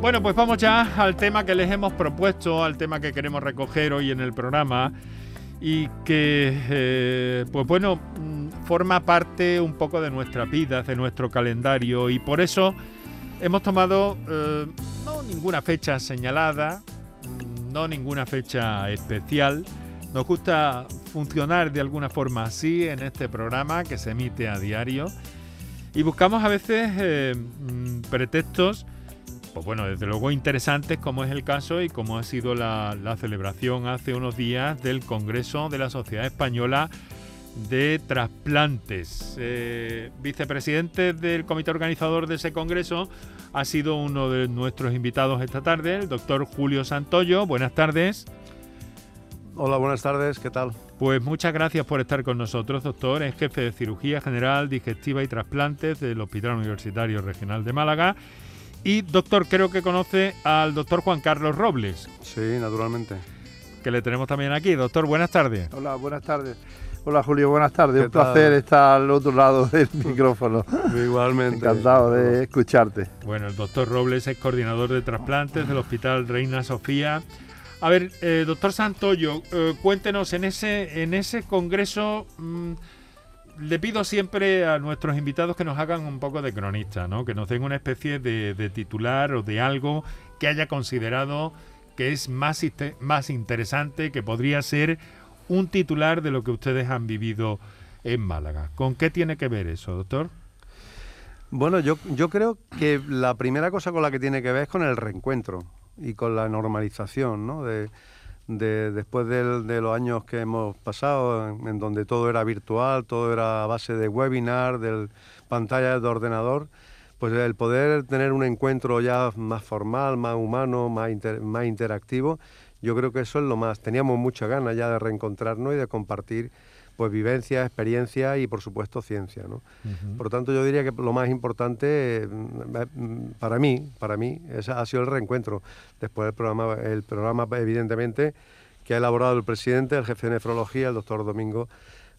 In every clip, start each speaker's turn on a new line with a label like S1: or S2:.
S1: Bueno, pues vamos ya al tema que les hemos propuesto, al tema que queremos recoger hoy en el programa y que, eh, pues bueno, mm, forma parte un poco de nuestra vida, de nuestro calendario y por eso hemos tomado eh, no ninguna fecha señalada, mm, no ninguna fecha especial. Nos gusta funcionar de alguna forma así en este programa que se emite a diario y buscamos a veces eh, mm, pretextos pues bueno, desde luego interesantes como es el caso y como ha sido la, celebración hace unos días del Congreso de la Sociedad Española de Trasplantes. Eh, vicepresidente del comité organizador de ese congreso ha sido uno de nuestros invitados esta tarde, el doctor Julio Santoyo. Buenas tardes.
S2: Hola, buenas tardes, ¿qué tal?
S1: Pues muchas gracias por estar con nosotros, doctor. Es jefe de cirugía general, digestiva y trasplantes del Hospital Universitario Regional de Málaga y doctor, creo que conoce al doctor Juan Carlos Robles.
S2: Sí, naturalmente.
S1: Que le tenemos también aquí. Doctor, buenas tardes.
S3: Hola, buenas tardes. Hola Julio, buenas tardes. Un placer estar al otro lado del micrófono.
S2: Igualmente.
S3: Encantado de escucharte.
S1: Bueno, el doctor Robles es coordinador de trasplantes del Hospital Reina Sofía. A ver, eh, doctor Santoyo, eh, cuéntenos en ese, en ese congreso. Le pido siempre a nuestros invitados que nos hagan un poco de cronista, ¿no? que nos den una especie de, titular o de algo que haya considerado que es más, más interesante, que podría ser un titular de lo que ustedes han vivido en Málaga. ¿Con qué tiene que ver eso, doctor?
S2: Bueno, yo, yo creo que la primera cosa con la que tiene que ver es con el reencuentro y con la normalización, ¿no? De, de, después de, los años que hemos pasado, en, donde todo era virtual, todo era a base de webinar, de pantallas de ordenador, pues el poder tener un encuentro ya más formal, más humano, más, más interactivo, yo creo que eso es lo más. Teníamos muchas ganas ya de reencontrarnos y de compartir pues vivencia, experiencia y por supuesto ciencia. ¿no? Por lo tanto, yo diría que lo más importante mm, para mí, para mí, ha sido el reencuentro. Después del programa, el programa evidentemente que ha elaborado el presidente, el jefe de nefrología, el doctor Domingo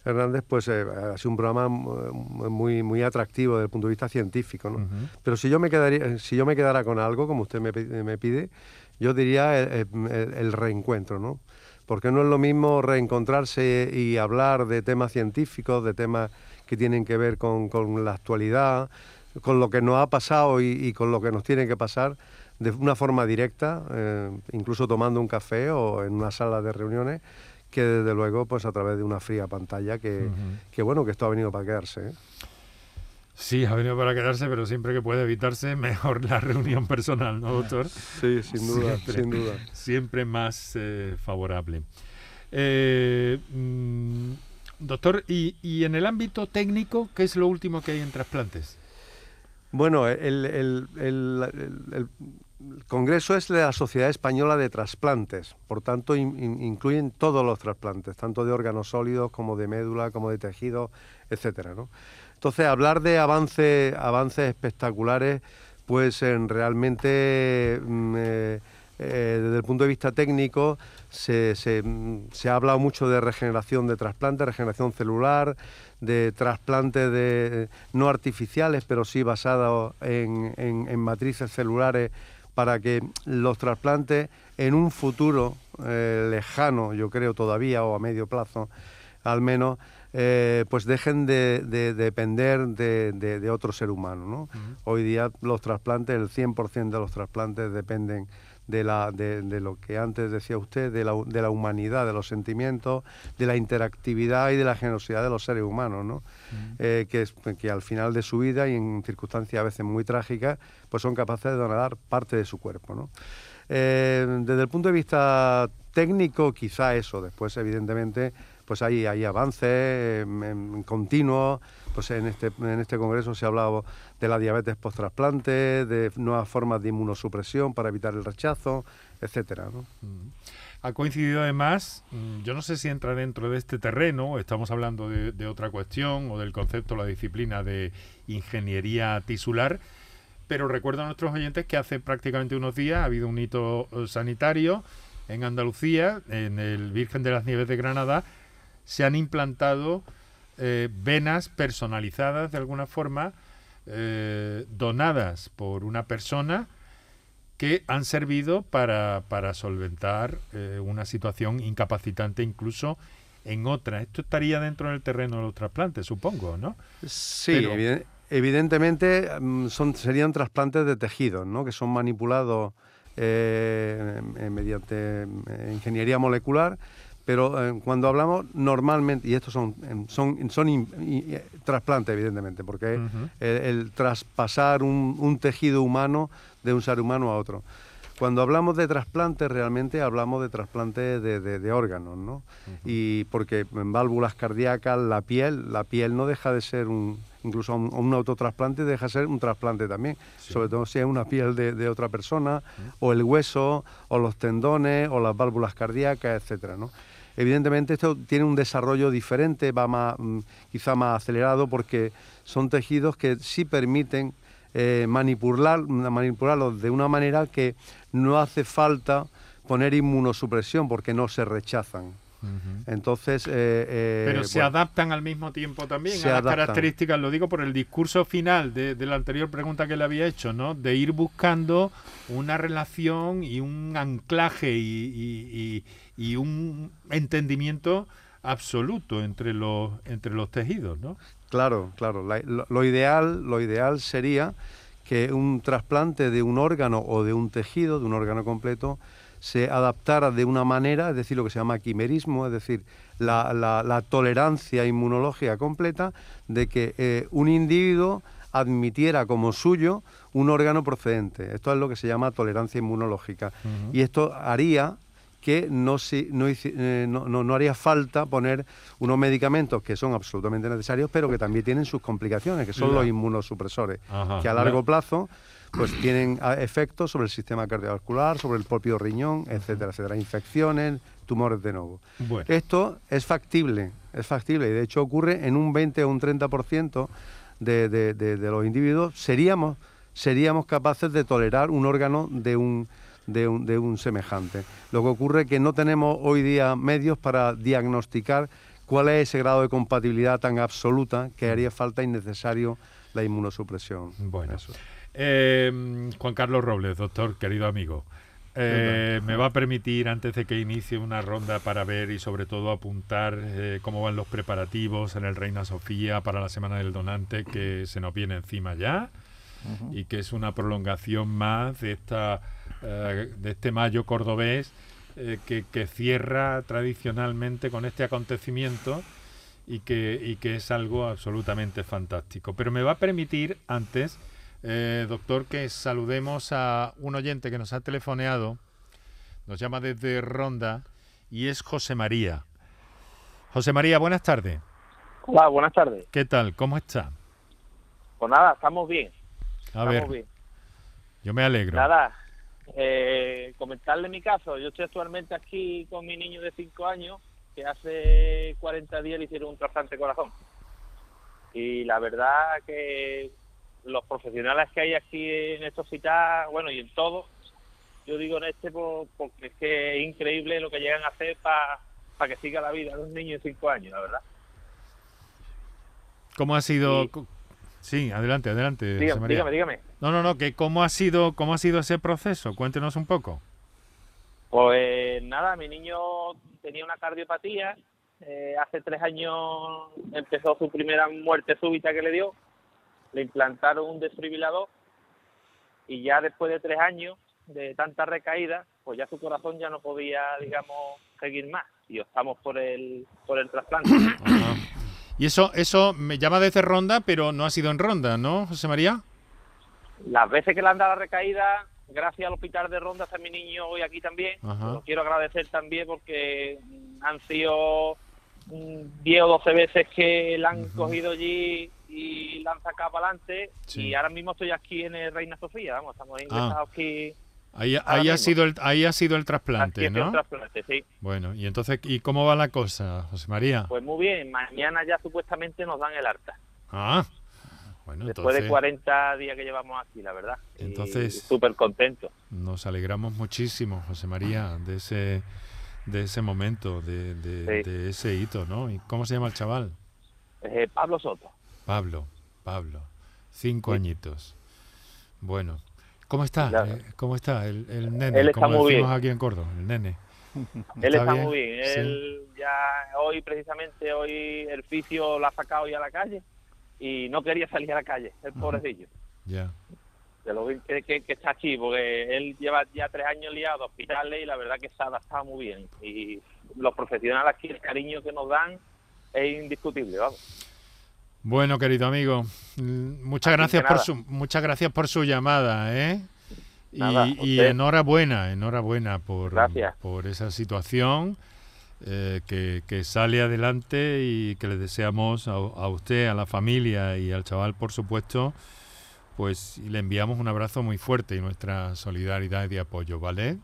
S2: Hernández, pues eh, ha sido un programa muy, muy atractivo desde el punto de vista científico. ¿no? Pero si yo me quedaría, si yo me quedara con algo, como usted me, me pide, yo diría el, el, el reencuentro, ¿no? Porque no es lo mismo reencontrarse y hablar de temas científicos, de temas que tienen que ver con, la actualidad, con lo que nos ha pasado y, con lo que nos tiene que pasar de una forma directa, eh, incluso tomando un café o en una sala de reuniones, que desde luego pues a través de una fría pantalla que, bueno, que esto ha venido para quedarse. ¿eh?
S1: Sí, ha venido para quedarse, pero siempre que puede evitarse, mejor la reunión personal, ¿no, doctor?
S2: Sí, sin duda, siempre, sin duda.
S1: Siempre más eh, favorable. Eh, mm, doctor, ¿y, en el ámbito técnico, qué es lo último que hay en trasplantes?
S2: Bueno, el, Congreso es la Sociedad Española de Trasplantes, por tanto incluyen todos los trasplantes, tanto de órganos sólidos como de médula, como de tejido, etcétera, ¿no? Entonces, hablar de avances, avances espectaculares, pues en realmente mm, eh, eh, desde el punto de vista técnico se, ha hablado mucho de regeneración de trasplantes, regeneración celular, de trasplantes de, no artificiales, pero sí basados en, matrices celulares para que los trasplantes en un futuro eh, lejano, yo creo todavía, o a medio plazo al menos, eh, pues dejen de, depender de, otro ser humano. ¿no? Hoy día los trasplantes, el 100% de los trasplantes dependen de, la, de, lo que antes decía usted, de la, de la humanidad, de los sentimientos, de la interactividad y de la generosidad de los seres humanos, ¿no? Eh, que, que al final de su vida y en circunstancias a veces muy trágicas, pues son capaces de donar parte de su cuerpo. ¿no? Eh, desde el punto de vista técnico, quizá eso, después evidentemente pues hay, hay avances continuos. Pues en este, en este congreso se ha hablado de la diabetes post-trasplante, de nuevas formas de inmunosupresión para evitar el rechazo, etcétera. Mm.
S1: Ha coincidido además, mm, yo no sé si entra dentro de este terreno, estamos hablando de, de otra cuestión o del concepto, la disciplina de ingeniería tisular, pero recuerdo a nuestros oyentes que hace prácticamente unos días ha habido un hito eh, sanitario en Andalucía, en el Virgen de las Nieves de Granada, se han implantado eh, venas personalizadas de alguna forma, eh, donadas por una persona que han servido para, para solventar eh, una situación incapacitante incluso en otra. Esto estaría dentro del terreno de los trasplantes, supongo, ¿no?
S2: Sí, evidentemente mm, son, serían trasplantes de tejidos, ¿no? que son manipulados eh, mediante ingeniería molecular pero eh, cuando hablamos normalmente, y estos son, em, son, son trasplantes evidentemente, porque el, traspasar un, tejido humano de un ser humano a otro. Cuando hablamos de trasplantes, realmente hablamos de trasplantes de, órganos, ¿no? Y porque en válvulas cardíacas, la piel, la piel no deja de ser un, incluso un, un autotrasplante deja de ser un trasplante también, sobre todo si es una piel de, otra persona, o el hueso, o los tendones, o las válvulas cardíacas, etcétera, ¿no? Evidentemente esto tiene un desarrollo diferente, va más, mm, quizá más acelerado porque son tejidos que sí permiten eh, manipular, manipularlos de una manera que no hace falta poner inmunosupresión porque no se rechazan. Entonces, eh,
S1: eh, pero se adaptan al mismo tiempo también a las características. Lo digo por el discurso final de, la anterior pregunta que le había hecho, ¿no? De ir buscando una relación y un anclaje y, un entendimiento absoluto entre los entre los tejidos, ¿no?
S2: Claro, claro. lo, ideal, lo ideal sería que un trasplante de un órgano o de un tejido, de un órgano completo, se adaptara de una manera, es decir, lo que se llama quimerismo, es decir, la, tolerancia inmunológica completa de que eh, un individuo admitiera como suyo un órgano procedente. Esto es lo que se llama tolerancia inmunológica. Y esto haría que no, eh, no, no, no, haría falta poner unos medicamentos que son absolutamente necesarios, pero que también tienen sus complicaciones, que son los inmunosupresores, que a largo plazo pues tienen ah, efectos sobre el sistema cardiovascular, sobre el propio riñón, etcétera, etcétera, infecciones, tumores de nuevo. Esto es factible, es factible y de hecho ocurre en un 20 o un 30% de, de, de, de los individuos. Seríamos, seríamos capaces de tolerar un órgano de un, de un, de un semejante. Lo que ocurre es que no tenemos hoy día medios para diagnosticar cuál es ese grado de compatibilidad tan absoluta que haría falta innecesario la inmunosupresión.
S1: Bueno, eso. Eh, Juan Carlos Robles, doctor, querido amigo. Eh, me va a permitir, antes de que inicie una ronda para ver y sobre todo apuntar eh, cómo van los preparativos en el Reina Sofía para la Semana del Donante que se nos viene encima ya y que es una prolongación más de, esta, de este mayo cordobés que, que, cierra tradicionalmente con este acontecimiento y que, y que es algo absolutamente fantástico. Pero me va a permitir antes eh, doctor, que saludemos a un oyente que nos ha telefoneado, nos llama desde Ronda y es José María. José María, buenas tardes.
S4: Hola, buenas tardes.
S1: ¿Qué tal? ¿Cómo está?
S4: Pues nada, estamos bien.
S1: A ver, yo me alegro.
S4: Nada, eh, comentarle mi caso. Yo estoy actualmente aquí con mi niño de 5 años, que hace 40 días le hicieron un trasplante de corazón. Y la verdad que los profesionales que hay aquí en este hospital, bueno, y en todo, yo digo en este porque es que es increíble lo que llegan a hacer para que siga la vida de un niño de 5 años, la verdad.
S1: ¿Cómo ha sido? Sí, adelante, adelante.
S4: Dígame, dígame, dígame,
S1: No, no, no, que cómo ha sido, cómo ha sido ese proceso. Cuéntenos un poco.
S4: Pues nada, mi niño tenía una cardiopatía. Eh, hace tres años empezó su primera muerte súbita que le dio le implantaron un desfibrilador y ya después de tres años de tanta recaída, pues ya su corazón ya no podía, digamos, seguir más y optamos por el, por el trasplante.
S1: Y eso, eso me llama desde ronda, pero no ha sido en ronda, ¿no, José María?
S4: Las veces que le han dado la recaída, gracias al hospital de ronda, está mi niño hoy aquí también. Lo quiero agradecer también porque han sido 10 o 12 veces que la han cogido allí y lanza acá para adelante. Y ahora mismo estoy aquí en el Reina Sofía, vamos, estamos ingresados ah. aquí.
S1: Ahí, ahí ha sido el, ahí ha sido el trasplante, ¿no?
S4: El trasplante, sí.
S1: Bueno, y entonces, ¿y cómo va la cosa, José María?
S4: Pues muy bien, mañana ya supuestamente nos dan el harta.
S1: Ah,
S4: bueno, Después de 40 días que llevamos aquí, la verdad. Entonces, súper contento.
S1: Nos alegramos muchísimo, José María, de ese de ese momento, de, de, ese hito, ¿no? ¿Y cómo se llama el chaval?
S4: Eh, Pablo Soto.
S1: Pablo, Pablo, cinco añitos. Bueno, ¿Cómo está?
S4: Claro.
S1: Eh, ¿Cómo está el, el nene?
S4: Él está
S1: como
S4: muy
S1: decimos
S4: bien.
S1: aquí en Córdoba, el nene.
S4: Él está
S1: bien?
S4: muy bien.
S1: Sí.
S4: Él ya hoy, precisamente, hoy el fisio la ha sacado ya a la calle y no quería salir a la calle, el pobrecillo.
S1: Ya.
S4: De lo que- que está aquí, porque él lleva ya tres años liado a hospitales y la verdad que se ha adaptado muy bien. Y los profesionales aquí, el cariño que nos dan es indiscutible, vamos.
S1: Bueno, querido amigo, mm, muchas
S4: Así
S1: gracias por su muchas gracias por su llamada, ¿eh? Y,
S4: Nada,
S1: y
S4: usted.
S1: enhorabuena, enhorabuena por,
S4: Gracias.
S1: por esa situación eh, que, que sale adelante y que le deseamos a, a usted, a la familia y al chaval, por supuesto, pues y le enviamos un abrazo muy fuerte y nuestra solidaridad y apoyo, ¿vale?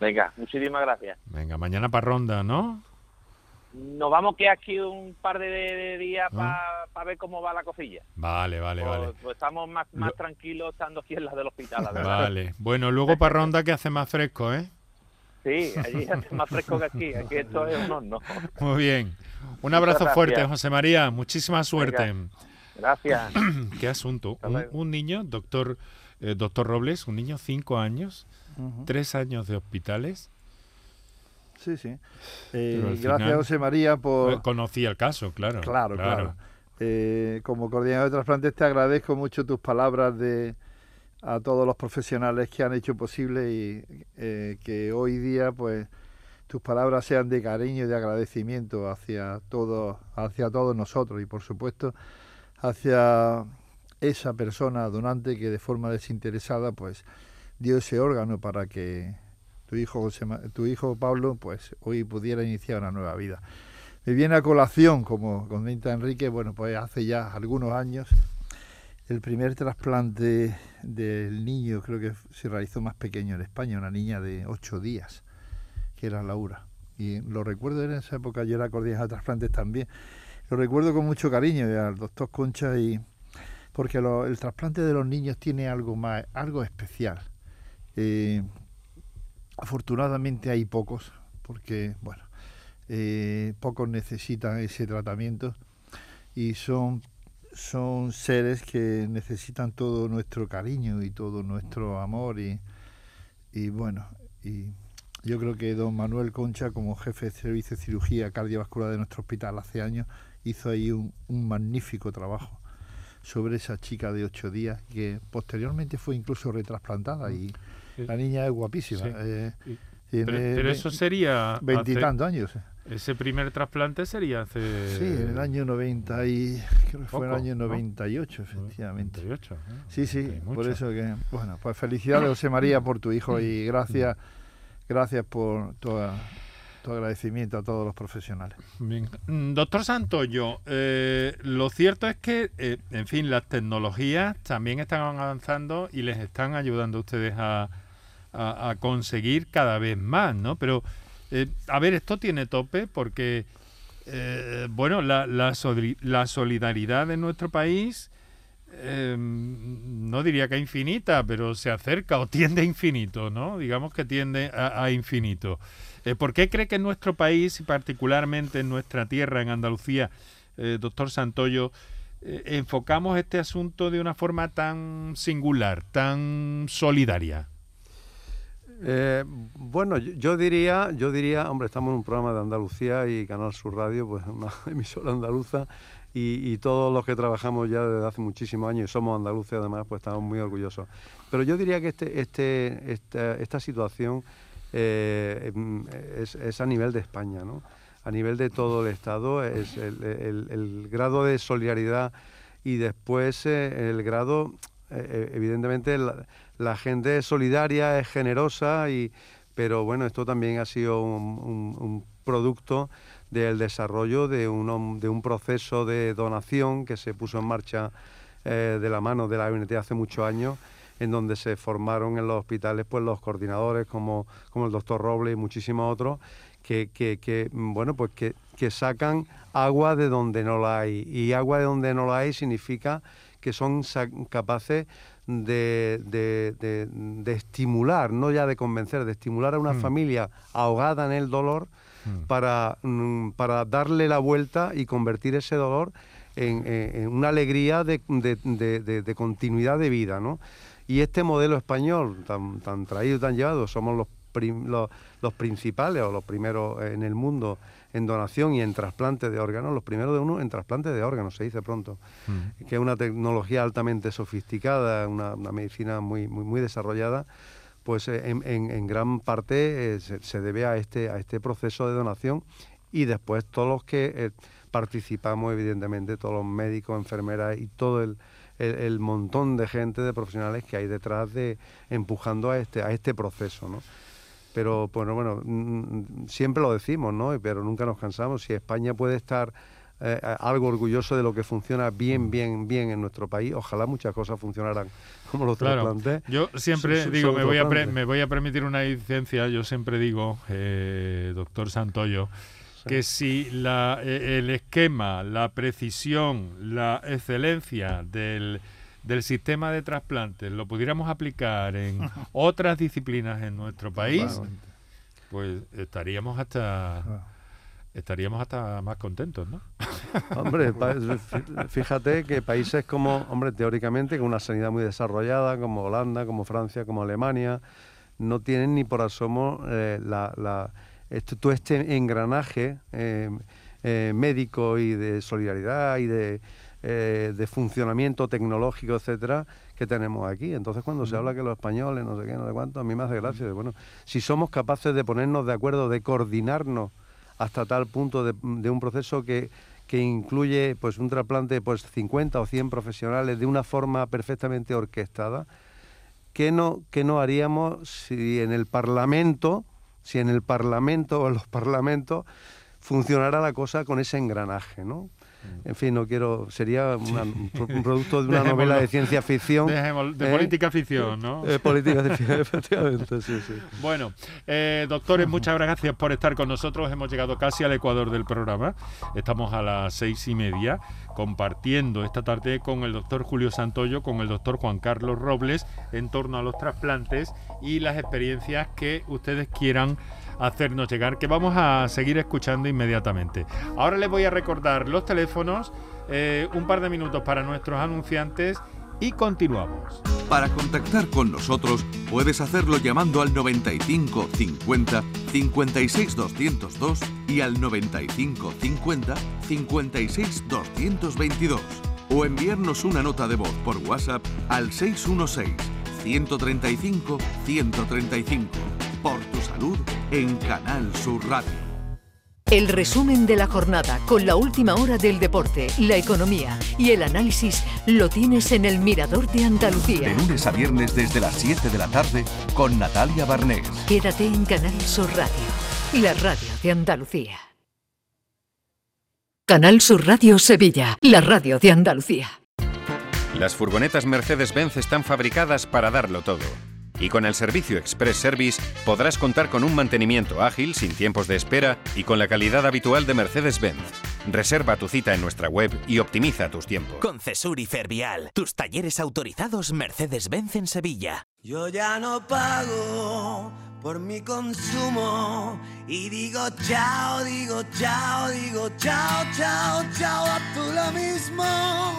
S4: Venga, muchísimas gracias.
S1: Venga, mañana para ronda, ¿no?
S4: Nos vamos que aquí un par de, de días
S1: Ah.
S4: para ver cómo va la cosilla.
S1: Vale, vale,
S4: Pues-
S1: vale.
S4: pues estamos más, más
S1: Lo-
S4: tranquilos estando aquí en la del hospital, la verdad.
S1: Vale. Bueno, luego para ronda que hace más fresco, ¿eh?
S4: Sí, allí hace más fresco que aquí. Aquí esto es un horno.
S1: Muy bien. Un abrazo fuerte, José María. Muchísima suerte.
S4: Gracias.
S1: Qué asunto. Un, niño, doctor, eh, doctor Robles, un niño, cinco años,
S3: Ujú.
S1: tres años de hospitales.
S3: Sí, sí. Eh, gracias,
S1: final-
S3: José María, por...
S1: Conocía el caso, claro.
S3: Claro, claro. Eh, como coordinador de trasplantes te agradezco mucho tus palabras de a todos los profesionales que han hecho posible y eh, que hoy día pues tus palabras sean de cariño y de agradecimiento hacia todos hacia todos nosotros y por supuesto hacia esa persona donante que de forma desinteresada pues dio ese órgano para que tu hijo tu hijo Pablo pues hoy pudiera iniciar una nueva vida. Me viene a colación, como comenta Enrique, bueno, pues hace ya algunos años el primer trasplante del niño, creo que se realizó más pequeño en España, una niña de ocho días, que era Laura. Y lo recuerdo en esa época, yo era coordinador de trasplantes también. Lo recuerdo con mucho cariño al doctor Concha y porque el trasplante de los niños tiene algo más, algo especial. Eh, afortunadamente hay pocos, porque bueno, eh, pocos necesitan ese tratamiento y son, son seres que necesitan todo nuestro cariño y todo nuestro amor y, y bueno, y yo creo que don Manuel Concha como jefe de servicio de cirugía cardiovascular de nuestro hospital hace años hizo ahí un, un magnífico trabajo sobre esa chica de ocho días que posteriormente fue incluso retrasplantada y
S1: Sí.
S3: la niña es guapísima.
S1: Sí.
S3: eh, tiene
S1: Pero, eso sería.
S3: veintitantos años.
S1: ese primer trasplante sería hace.
S3: Sí, en el año 90 y creo que fue en el año
S1: ¿no?
S3: 98, efectivamente.
S1: 98, ¿eh?
S3: Sí, sí, por eso que, bueno, pues felicidades José María por tu hijo y gracias, gracias por tu, tu agradecimiento a todos los profesionales.
S1: Bien. Mm, Doctor Santoyo, eh, lo cierto es que, eh, en fin, las tecnologías también están avanzando y les están ayudando a ustedes a, a- conseguir cada vez más, ¿no? Pero, eh, a ver, esto tiene tope porque, eh, bueno, la, la soli- la solidaridad de nuestro país, eh, no diría que infinita, pero se acerca o tiende a infinito, ¿no? Digamos que tiende a, infinito. Eh, ¿Por qué cree que en nuestro país y particularmente en nuestra tierra, en Andalucía, doctor Santoyo, enfocamos este asunto de una forma tan singular, tan solidaria?
S2: Eh, bueno, yo, yo diría, yo diría, hombre, estamos en un programa de Andalucía y Canal Sur Radio, pues una emisora andaluza, y, todos los que trabajamos ya desde hace muchísimos años y somos andaluces además, pues estamos muy orgullosos. Pero yo diría que este, este, esta, esta situación eh, em, es, a nivel de España, ¿no? A nivel de todo el Estado, es el grado de solidaridad y después eh, el grado, eh, evidentemente, la, la gente es solidaria, es generosa, y, pero bueno, esto también ha sido un, producto del desarrollo de un, hom- de un proceso de donación que se puso en marcha eh, de la mano de la UNT hace muchos años, en donde se formaron en los hospitales pues los coordinadores como, como el doctor Robles y muchísimos otros, que, que- que, bueno, pues que, que sacan agua de donde no la hay. Y agua de donde no la hay significa que son capaces de, de- de- de estimular, no ya de convencer, de estimular a una
S1: Mm.
S2: familia ahogada en el dolor
S1: Mm.
S2: para, mm, para darle la vuelta y convertir ese dolor en, una alegría de, de, continuidad de vida, ¿no? Y este modelo español tan, tan traído, tan llevado, somos los, los, principales o los primeros en el mundo en donación y en trasplante de órganos, los primeros de uno en trasplante de órganos, se dice pronto, mm. que es una tecnología altamente sofisticada, una, medicina muy, muy, muy desarrollada, pues eh, en, en, gran parte eh, se, debe a este, a este proceso de donación y después todos los que eh, participamos, evidentemente, todos los médicos, enfermeras y todo el, el, montón de gente, de profesionales que hay detrás de empujando a este, a este proceso, ¿no? Pero, bueno, bueno, mm, siempre lo decimos, ¿no? Pero nunca nos cansamos. Si España puede estar eh, algo orgulloso de lo que funciona bien, bien, bien en nuestro país, ojalá muchas cosas funcionaran como los
S1: claro. Yo siempre digo, me voy, a me voy a permitir una licencia, yo siempre digo, eh, doctor Santoyo, que si la, e, el esquema, la precisión, la excelencia del, del sistema de trasplantes lo pudiéramos aplicar en otras disciplinas en nuestro país, pues estaríamos hasta estaríamos hasta más contentos, ¿no?
S2: Hombre, fíjate que países como, hombre, teóricamente, con una sanidad muy desarrollada, como Holanda, como Francia, como Alemania, no tienen ni por asomo eh, la esto, todo este engranaje eh, eh, médico y de solidaridad y de, eh, de funcionamiento tecnológico, etcétera, que tenemos aquí. Entonces, cuando se habla que los españoles, no sé qué, no sé cuánto, a mí me hace gracia. bueno, si somos capaces de ponernos de acuerdo, de coordinarnos hasta tal punto de, un proceso que, que incluye pues un trasplante pues 50 o 100 profesionales de una forma perfectamente orquestada, ¿qué no, qué no haríamos si en el Parlamento si en el Parlamento o en los parlamentos funcionara la cosa con ese engranaje, ¿no? En fin, no quiero. Sería un producto de una novela de ciencia ficción.
S1: de ¿eh? política ficción, ¿no?
S2: De política ficción, efectivamente, sí, sí.
S1: Bueno, eh, doctores, muchas gracias por estar con nosotros. Hemos llegado casi al ecuador del programa. Estamos a las seis y media compartiendo esta tarde con el doctor Julio Santoyo, con el doctor Juan Carlos Robles en torno a los trasplantes y las experiencias que ustedes quieran hacernos llegar, que vamos a seguir escuchando inmediatamente. Ahora les voy a recordar los teléfonos, eh, un par de minutos para nuestros anunciantes y continuamos.
S5: Para contactar con nosotros puedes hacerlo llamando al 95 50 56 202 y al 95 50 56 222 o enviarnos una nota de voz por WhatsApp al 616 135 135 por tu salud en Canal Sur Radio.
S6: El resumen de la jornada con la última hora del deporte, la economía y el análisis lo tienes en el Mirador de Andalucía.
S5: De lunes a viernes desde las 7 de la tarde con Natalia Barnés.
S6: Quédate en Canal Sur Radio, la radio de Andalucía. Canal Sur Radio Sevilla, la radio de Andalucía.
S7: Las furgonetas Mercedes-Benz están fabricadas para darlo todo y con el servicio Express Service podrás contar con un mantenimiento ágil, sin tiempos de espera y con la calidad habitual de Mercedes-Benz. Reserva tu cita en nuestra web y optimiza tus tiempos.
S8: Con Cesur y Fervial, tus talleres autorizados Mercedes-Benz en Sevilla.
S9: Yo ya no pago por mi consumo y digo chao, digo chao, digo chao, chao, chao, a tú lo mismo.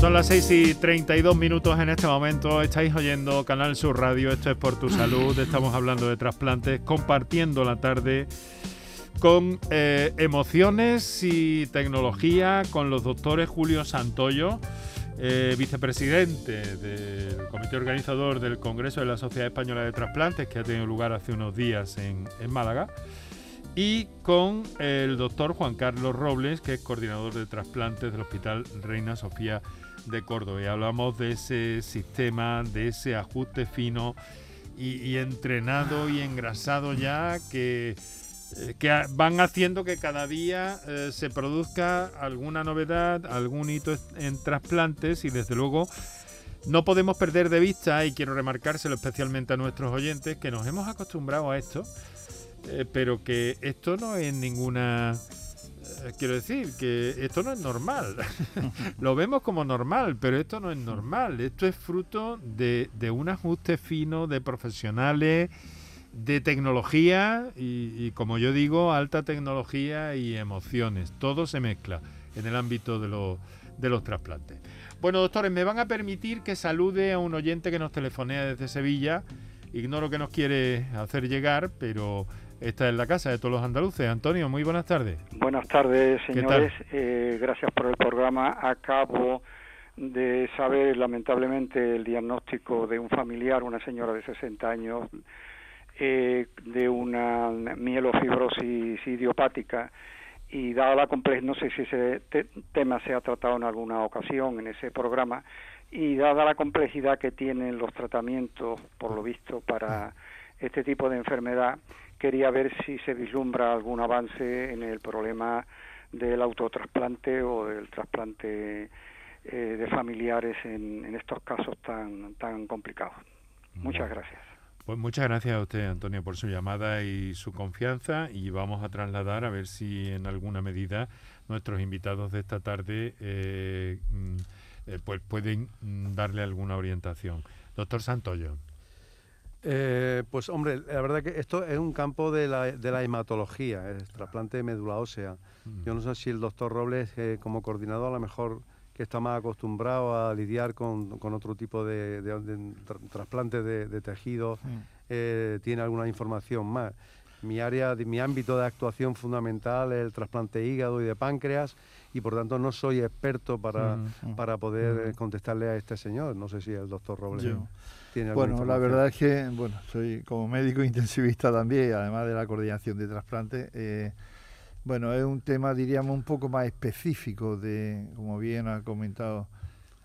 S1: Son las 6 y 32 minutos en este momento. Estáis oyendo Canal Sur Radio. Esto es por tu salud. Estamos hablando de trasplantes, compartiendo la tarde con eh, emociones y tecnología con los doctores Julio Santoyo, eh, vicepresidente del comité organizador del Congreso de la Sociedad Española de Trasplantes, que ha tenido lugar hace unos días en, en Málaga, y con el doctor Juan Carlos Robles, que es coordinador de trasplantes del Hospital Reina Sofía de Córdoba. Y hablamos de ese sistema, de ese ajuste fino y, entrenado y engrasado ya que eh, que van haciendo que cada día eh, se produzca alguna novedad, algún hito en trasplantes y desde luego no podemos perder de vista, y quiero remarcárselo especialmente a nuestros oyentes, que nos hemos acostumbrado a esto, eh, pero que esto no es ninguna... eh, Quiero decir que esto no es normal. Lo vemos como normal, pero esto no es normal. Esto es fruto de, un ajuste fino de profesionales, de tecnología y, como yo digo, alta tecnología y emociones. Todo se mezcla en el ámbito de, los de los trasplantes. Bueno, doctores, me van a permitir que salude a un oyente que nos telefonea desde Sevilla. Ignoro que nos quiere hacer llegar, pero esta es la casa de todos los andaluces. Antonio, muy buenas tardes.
S10: Buenas tardes,
S1: ¿Qué
S10: señores. Eh, gracias por el programa. Acabo de saber, lamentablemente, el diagnóstico de un familiar, una señora de 60 años, eh, de una mielofibrosis idiopática. Y dada la complejidad, no sé si ese te- tema se ha tratado en alguna ocasión en ese programa, y dada la complejidad que tienen los tratamientos, por lo visto, para este tipo de enfermedad, quería ver si se vislumbra algún avance en el problema del autotrasplante o del trasplante eh, de familiares en, en estos casos tan, tan complicados. Muchas gracias.
S1: Pues muchas gracias a usted, Antonio, por su llamada y su confianza y vamos a trasladar a ver si en alguna medida nuestros invitados de esta tarde eh, mm, eh, pues pueden mm, darle alguna orientación. Doctor Santoyo.
S2: Eh, pues hombre, la verdad que esto es un campo de la, de la hematología, el trasplante de médula ósea. Yo no sé si el doctor Robles, eh, como coordinador, a lo mejor que está más acostumbrado a lidiar con, con otro tipo de, de- de tra- trasplantes de, de tejidos, eh, tiene alguna información más. Mi área, mi ámbito de actuación fundamental es el trasplante de hígado y de páncreas y por tanto no soy experto para,
S3: Mm, mm.
S2: para poder
S3: Mm.
S2: eh, contestarle a este señor. No sé si el doctor Robles
S3: Yo.
S2: Tiene
S3: Bueno, la verdad es que, bueno, soy como médico intensivista también, además de la coordinación de trasplantes. eh, bueno, es un tema, diríamos, un poco más específico de, como bien ha comentado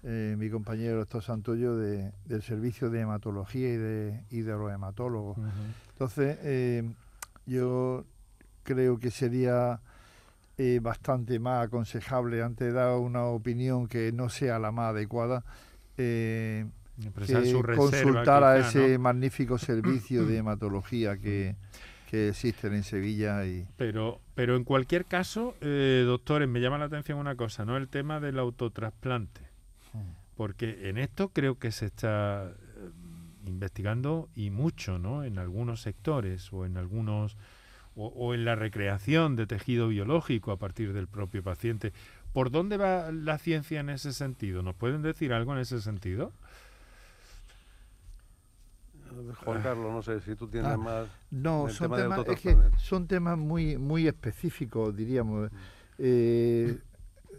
S3: eh, mi compañero doctor Santoyo, de, del servicio de hematología y de, y de los hematólogos. Entonces, eh, yo creo que sería eh, bastante más aconsejable, antes de dar una opinión que no sea la más adecuada, que
S1: su reserva,
S3: consultar a
S1: quizá,
S3: ese
S1: ¿no?
S3: magnífico servicio de hematología que, que existen en Sevilla y
S1: Pero, pero en cualquier caso, eh, doctores, me llama la atención una cosa, ¿no? El tema del autotrasplante. Porque en esto creo que se está eh, investigando y mucho, ¿no? En algunos sectores o en algunos o, o en la recreación de tejido biológico a partir del propio paciente. ¿Por dónde va la ciencia en ese sentido? ¿Nos pueden decir algo en ese sentido?
S2: Juan Carlos, no sé si tú tienes
S3: Ah,
S2: más.
S3: No, son
S2: tema
S3: temas, es que
S2: autotrasplante.
S3: son temas muy, muy específicos, diríamos. Eh,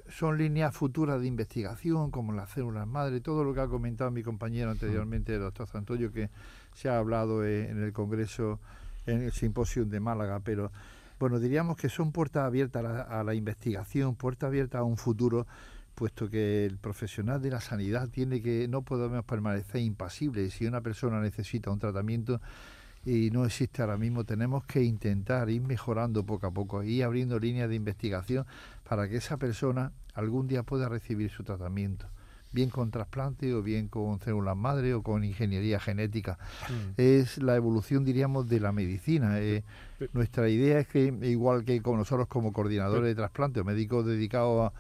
S3: son líneas futuras de investigación, como las células madre, todo lo que ha comentado mi compañero anteriormente, el doctor Santoyo, que se ha hablado eh, en el Congreso, en el simposio de Málaga, pero bueno, diríamos que son puertas abiertas a la, a la investigación, puertas abiertas a un futuro, puesto que el profesional de la sanidad tiene que, no podemos permanecer impasibles. Si una persona necesita un tratamiento, y no existe ahora mismo, tenemos que intentar ir mejorando poco a poco, ir abriendo líneas de investigación para que esa persona algún día pueda recibir su tratamiento, bien con trasplante o bien con células madre o con ingeniería genética. Es la evolución, diríamos, de la medicina. Eh, nuestra idea es que, igual que con nosotros como coordinadores de trasplante o médicos dedicados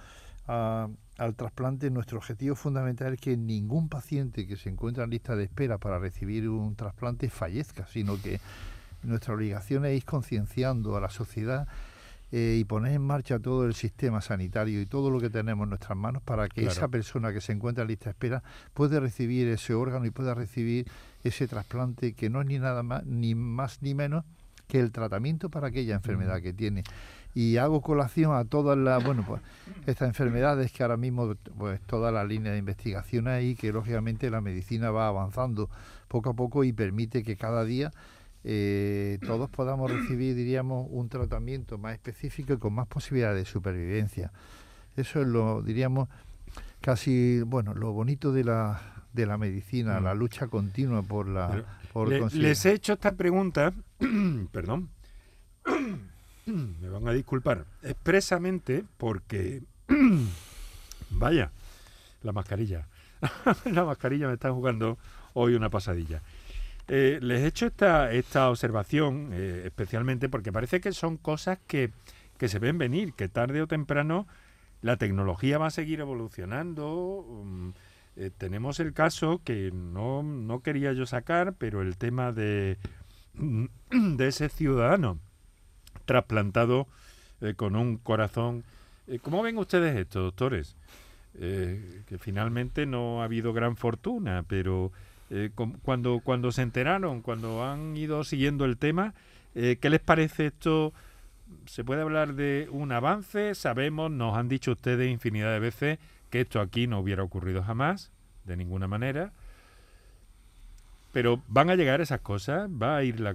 S3: a, a- al trasplante, nuestro objetivo fundamental es que ningún paciente que se encuentra en lista de espera para recibir un trasplante fallezca, sino que nuestra obligación es ir concienciando a la sociedad eh, y poner en marcha todo el sistema sanitario y todo lo que tenemos en nuestras manos para que
S1: Claro.
S3: esa persona que se encuentra en lista de espera pueda recibir ese órgano y pueda recibir ese trasplante que no es ni nada más ni más ni menos que el tratamiento para aquella enfermedad que tiene. Y hago colación a todas las, bueno, pues estas enfermedades que ahora mismo, pues toda la línea de investigación hay, que lógicamente la medicina va avanzando poco a poco y permite que cada día eh, todos podamos recibir, diríamos, un tratamiento más específico y con más posibilidades de supervivencia. Eso es lo, diríamos, casi, bueno, lo bonito de la, de la medicina, la lucha continua por la... Por
S1: Le- les he hecho esta pregunta, perdón, me van a disculpar, expresamente porque, vaya, la mascarilla, la mascarilla me está jugando hoy una pasadilla. Eh, les he hecho esta, esta observación eh, especialmente porque parece que son cosas que, que se ven venir, que tarde o temprano la tecnología va a seguir evolucionando. mm, eh, tenemos el caso que no, no quería yo sacar, pero el tema de, de ese ciudadano trasplantado eh, con un corazón. Eh, ¿Cómo ven ustedes esto, doctores? Eh, que finalmente no ha habido gran fortuna, pero cuando, cuando se enteraron, cuando han ido siguiendo el tema, ¿qué les parece esto? ¿Se puede hablar de un avance? Sabemos, nos han dicho ustedes infinidad de veces que esto aquí no hubiera ocurrido jamás, de ninguna manera. Pero van a llegar esas cosas, va a ir la,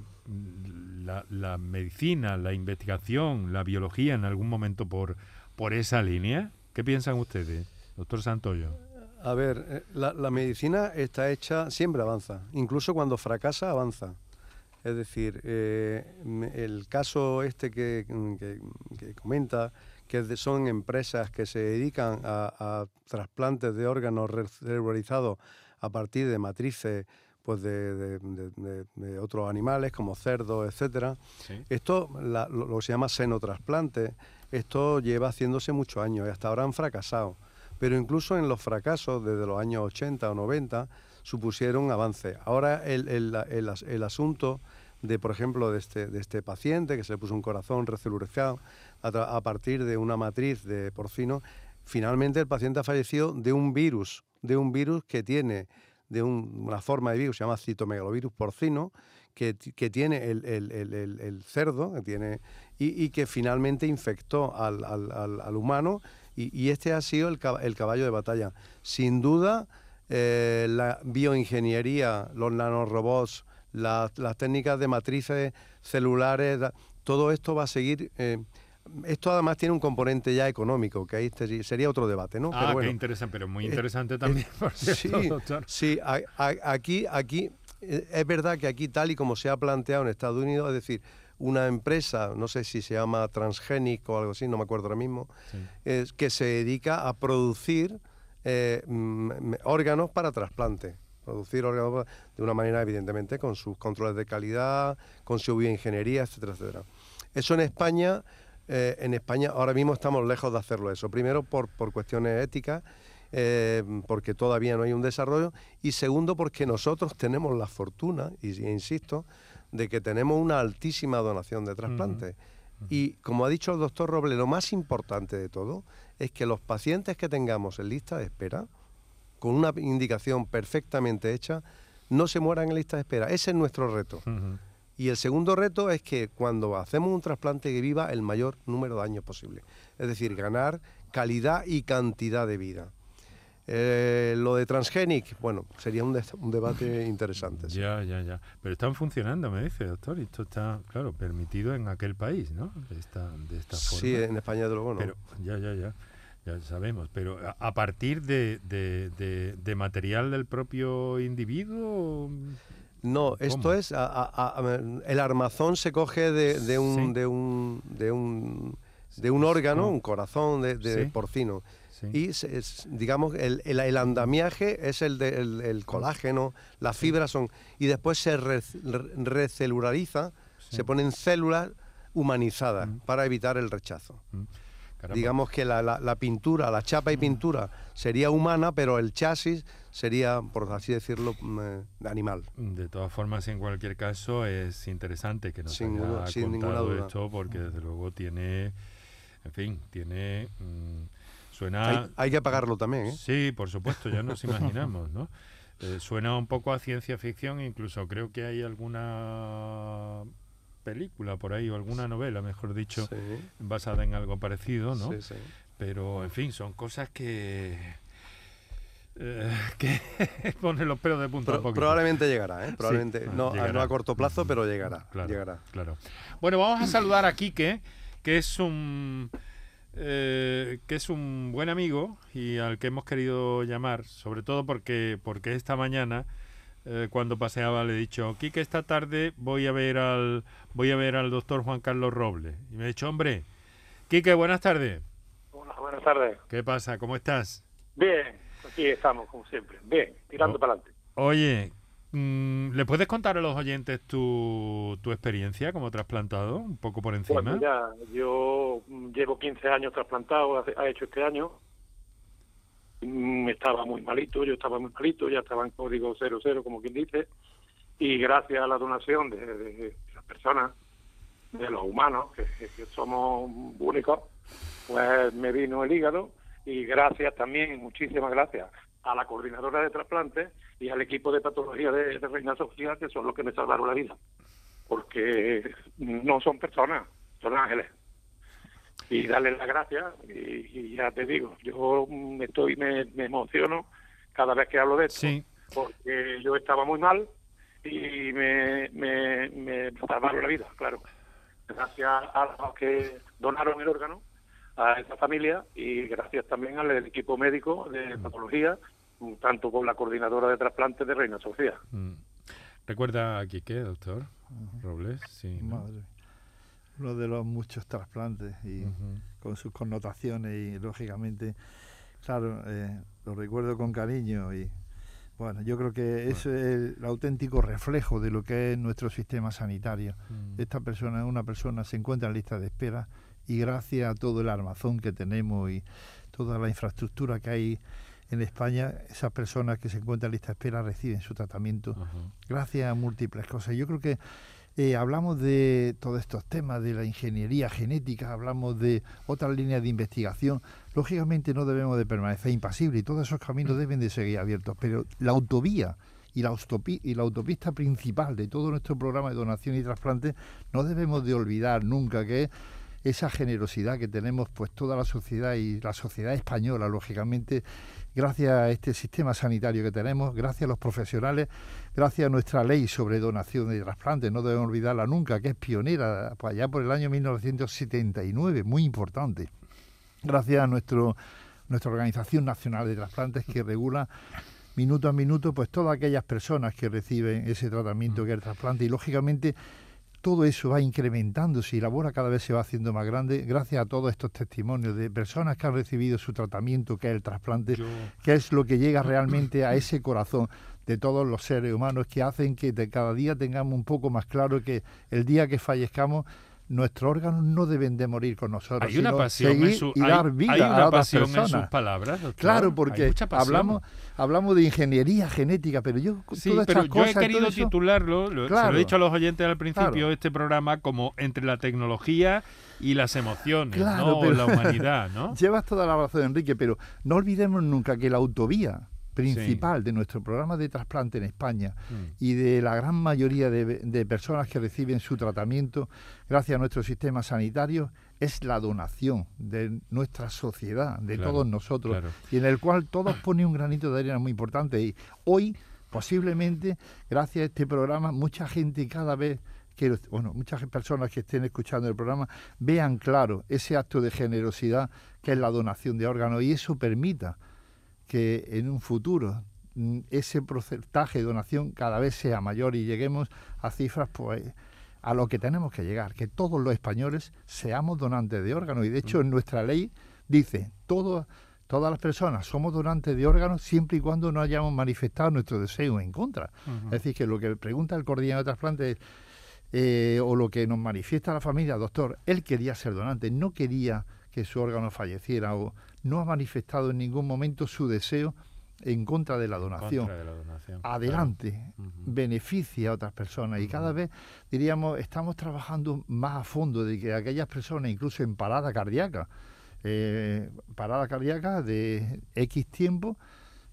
S1: la, la medicina, la investigación, la biología en algún momento por, por esa línea. ¿Qué piensan ustedes, doctor Santoyo?
S2: A ver, eh, la, medicina está hecha, siempre avanza, incluso cuando fracasa avanza. Es decir, eh, el caso este que, que- que comenta, que son empresas que se dedican a, a trasplantes de órganos re- cerebralizados a partir de matrices pues de, de- de- de- de otros animales como cerdos, etcétera.
S1: Sí.
S2: Esto, la- lo, lo que se llama senotrasplante, esto lleva haciéndose muchos años y hasta ahora han fracasado. Pero incluso en los fracasos desde los años 80 o 90 supusieron avances. Ahora el, el- el as- el asunto de, por ejemplo, de este, de este paciente que se le puso un corazón recelulizado a, a partir de una matriz de porcino, finalmente el paciente ha fallecido de un virus, de un virus que tiene de un- una forma de virus, se llama citomegalovirus porcino, que, que tiene el, el- el- el- cerdo que tiene, y, y que finalmente infectó al, al- al- al humano, y, y este ha sido el, cab- el caballo de batalla. Sin duda, eh, la bioingeniería, los nanorobots, las, las técnicas de matrices celulares, todo esto va a seguir... eh, esto además tiene un componente ya económico, que ahí te- sería otro debate, ¿no?
S1: Ah, qué interesante, pero muy
S2: eh,
S1: interesante
S2: eh,
S1: también, por cierto,
S2: sí,
S1: doctor.
S2: sí, a- a- aquí, aquí eh, es verdad que aquí tal y como se ha planteado en Estados Unidos, es decir, una empresa, no sé si se llama Transgenic o algo así, no me acuerdo ahora mismo, es que se dedica a producir eh, mm, órganos para trasplante. Producir órganos de una manera, evidentemente, con sus controles de calidad, con su bioingeniería, etcétera, etcétera. Eso en España, eh, en España ahora mismo estamos lejos de hacerlo eso. Primero por, por cuestiones éticas, eh, porque todavía no hay un desarrollo, y segundo porque nosotros tenemos la fortuna, y, insisto, de que tenemos una altísima donación de trasplantes. Y como ha dicho el doctor Roble, lo más importante de todo es que los pacientes que tengamos en lista de espera, con una indicación perfectamente hecha, no se mueran en lista de espera. Ese es nuestro reto. Y el segundo reto es que cuando hacemos un trasplante que viva el mayor número de años posible. Es decir, ganar calidad y cantidad de vida. Eh, lo de transgenic, bueno, sería un, debate interesante. sí.
S1: Ya, ya, ya. Pero están funcionando, me dice, doctor. Y esto está, claro, permitido en aquel país, ¿no? De esta, de esta forma.
S2: Sí, en España de luego no.
S1: Pero, ya, ya, ya. Ya sabemos. Pero a, a partir de, de, de- de material del propio individuo.
S2: No, esto
S1: ¿Cómo?
S2: es a- a- a- el armazón se coge de, de un,
S1: Sí.
S2: de un de un de un órgano, un corazón de, de
S1: Sí.
S2: porcino.
S1: Sí.
S2: Y es- digamos el, el, el andamiaje es el, de- el, el colágeno, las fibras son y después se re- re- recelulariza, se ponen células humanizadas para evitar el rechazo.
S1: Caramba.
S2: Digamos que la, la- la pintura, la chapa y pintura sería humana, pero el chasis sería, por así decirlo, mm, eh, animal.
S1: De todas formas, en cualquier caso, es interesante que nos
S2: Sin
S1: haya
S2: sin ninguna
S1: contado
S2: duda.
S1: esto, porque desde luego tiene, en fin, tiene, mm, suena...
S2: Hay, hay que pagarlo también, ¿eh?
S1: Sí, por supuesto, ya nos imaginamos, ¿no? Eh, suena un poco a ciencia ficción, incluso creo que hay alguna película por ahí o alguna novela, mejor dicho, basada en algo parecido, ¿no?
S2: Sí, sí.
S1: Pero, en fin, son cosas que... eh, que ponen los pelos de punta
S2: Pro-
S1: un poquito.
S2: probablemente llegará, ¿eh?
S1: Sí,
S2: Probablemente, no, a-
S1: llegará.
S2: no a corto plazo, pero llegará.
S1: Claro,
S2: llegará.
S1: claro. Bueno, vamos a saludar a Quique, que es un eh, que es un buen amigo y al que hemos querido llamar, sobre todo porque porque esta mañana eh, cuando paseaba le he dicho, Quique, esta tarde voy a ver al voy a ver al doctor Juan Carlos Robles y me ha dicho, hombre, Quique, buenas tardes.
S11: Hola, buenas tardes.
S1: ¿Qué pasa? ¿Cómo estás?
S11: Bien, aquí estamos, como siempre. Bien, tirando para adelante.
S1: Oye, mm, ¿le puedes contar a los oyentes tu, tu experiencia como trasplantado? Un poco por encima.
S11: Bueno, ya, yo mm, llevo 15 años trasplantado, ha hecho este año. Mm, Estaba muy malito, yo estaba muy malito, ya estaba en código 00, como quien dice. Y gracias a la donación de, de- de las personas, de los humanos, que, que somos únicos, pues me vino el hígado. Y gracias también, muchísimas gracias a la coordinadora de trasplantes y al equipo de patología de, de Reina Sofía, que son los que me salvaron la vida. Porque no son personas, son ángeles. Y darles las gracias, y, y ya te digo, yo me estoy, me, me emociono cada vez que hablo de esto, porque yo estaba muy mal y me, me, me salvaron la vida, claro. Gracias a los que donaron el órgano, a esa familia y gracias también al equipo médico de patología, tanto con la coordinadora de trasplantes de Reina Sofía.
S1: Mm. ¿Recuerda a Quique, doctor Robles? Sí. ¿no?
S3: Madre. Uno de los muchos trasplantes y con sus connotaciones y lógicamente, claro, eh, lo recuerdo con cariño y bueno, yo creo que eso es el auténtico reflejo de lo que es nuestro sistema sanitario.
S1: Mm.
S3: Esta persona, una persona se encuentra en lista de espera y gracias a todo el armazón que tenemos y toda la infraestructura que hay en España, esas personas que se encuentran en lista de espera reciben su tratamiento gracias a múltiples cosas. Yo creo que eh, hablamos de todos estos temas, de la ingeniería genética, hablamos de otras líneas de investigación. Lógicamente no debemos de permanecer impasibles y todos esos caminos deben de seguir abiertos, pero la autovía y la, y la autopista principal de todo nuestro programa de donación y trasplante no debemos de olvidar nunca que es esa generosidad que tenemos pues toda la sociedad y la sociedad española, lógicamente, gracias a este sistema sanitario que tenemos, gracias a los profesionales, gracias a nuestra ley sobre donación de trasplantes, no debemos olvidarla nunca, que es pionera, pues allá por el año 1979, muy importante. Gracias a nuestro, nuestra Organización Nacional de Trasplantes que regula minuto a minuto pues todas aquellas personas que reciben ese tratamiento que es el trasplante y lógicamente todo eso va incrementándose y la bola cada vez se va haciendo más grande gracias a todos estos testimonios de personas que han recibido su tratamiento, que es el trasplante, que es lo que llega realmente a ese corazón de todos los seres humanos que hacen que de cada día tengamos un poco más claro que el día que fallezcamos nuestros órganos no deben de morir con nosotros,
S1: Hay una pasión en su-
S3: y
S1: hay-
S3: dar vida
S1: hay
S3: a
S1: una
S3: otras
S1: pasión en sus palabras, doctor.
S3: Claro,
S1: Hay
S3: porque hablamos hablamos de ingeniería genética, pero yo
S1: Sí,
S3: todas
S1: pero
S3: estas
S1: yo he
S3: cosas,
S1: querido
S3: eso-
S1: titularlo, lo- se lo he dicho a los oyentes al principio
S3: Claro.
S1: de este programa, como entre la tecnología y las emociones,
S3: Claro,
S1: ¿no? O
S3: pero-
S1: la humanidad, ¿no?
S3: Llevas toda la razón, Enrique, pero no olvidemos nunca que la autovía principal de nuestro programa de trasplante en España
S1: Mm.
S3: y de la gran mayoría de, de personas que reciben su tratamiento gracias a nuestro sistema sanitario es la donación de nuestra sociedad, de
S1: Claro,
S3: todos nosotros,
S1: claro.
S3: y en el cual todos ponen un granito de arena muy importante. Y hoy, posiblemente, gracias a este programa, mucha gente cada vez que, bueno, muchas personas que estén escuchando el programa vean claro ese acto de generosidad que es la donación de órganos y eso permita que en un futuro mm, ese porcentaje de donación cada vez sea mayor y lleguemos a cifras pues a lo que tenemos que llegar, que todos los españoles seamos donantes de órganos. Y de hecho en nuestra ley dice todo todas las personas somos donantes de órganos siempre y cuando no hayamos manifestado nuestro deseo en contra. Es decir, que lo que pregunta el coordinador de trasplantes eh, o lo que nos manifiesta la familia, doctor, él quería ser donante, no quería que su órgano falleciera o no ha manifestado en ningún momento su deseo en contra de la donación.
S1: Contra de la donación,
S3: Adelante, beneficia a otras personas y cada vez, diríamos, estamos trabajando más a fondo de que aquellas personas, incluso en parada cardíaca, eh, parada cardíaca de X tiempo,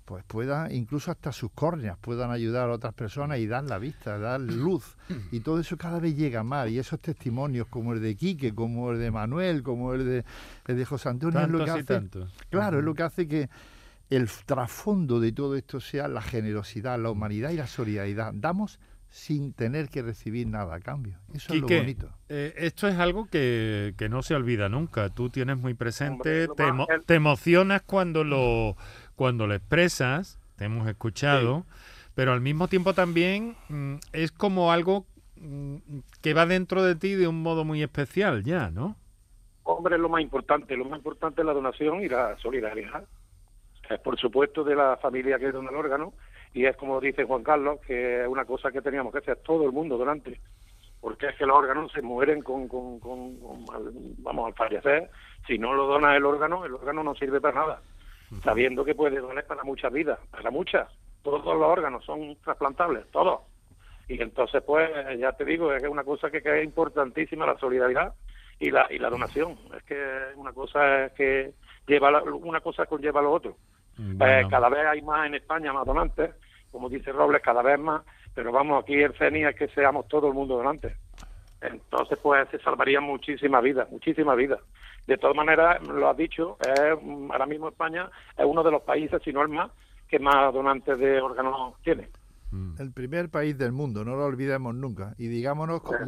S3: pues pueda, incluso hasta sus córneas, puedan ayudar a otras personas y dar la vista, dar luz. Y todo eso cada vez llega más. Y esos testimonios como el de Quique, como el de Manuel, como el de, el de José Antonio, es lo que hace.
S1: tantos.
S3: Claro, es lo que hace que el trasfondo de todo esto sea la generosidad, la humanidad y la solidaridad. Damos sin tener que recibir nada a cambio. Eso es lo bonito.
S1: eh, esto es algo que, que no se olvida nunca. Tú tienes muy presente,
S11: Hombre,
S1: te, emo- te emocionas cuando lo, cuando lo expresas, te hemos escuchado, pero al mismo tiempo también mm, es como algo mm, que va dentro de ti de un modo muy especial ya, ¿no?
S11: Hombre, es lo más importante. Lo más importante es la donación y la solidaridad. Es por supuesto de la familia que dona el órgano y es como dice Juan Carlos, que es una cosa que teníamos que hacer todo el mundo donante. Porque es que los órganos se mueren con, con, con- con- al- vamos, al fallecer. Si no lo dona el órgano, el órgano no sirve para nada. Sabiendo que puede donar para muchas vidas, para muchas. Todos los órganos son trasplantables, todos. Y entonces, pues, ya te digo, es una cosa que, que es importantísima la solidaridad y la y la donación. Es que una cosa es que lleva la- una cosa conlleva a lo otro. Eh,
S1: Bueno.
S11: cada vez hay más en España, más donantes, como dice Robles, cada vez más, pero vamos, aquí el CENI es que seamos todo el mundo donantes. Entonces, pues se salvarían muchísimas vidas, muchísimas vidas. De todas maneras, lo has dicho, es, mm, ahora mismo España es uno de los países, si no el más, que más donantes de órganos tiene.
S3: El primer país del mundo, no lo olvidemos nunca. Y digámonos, con-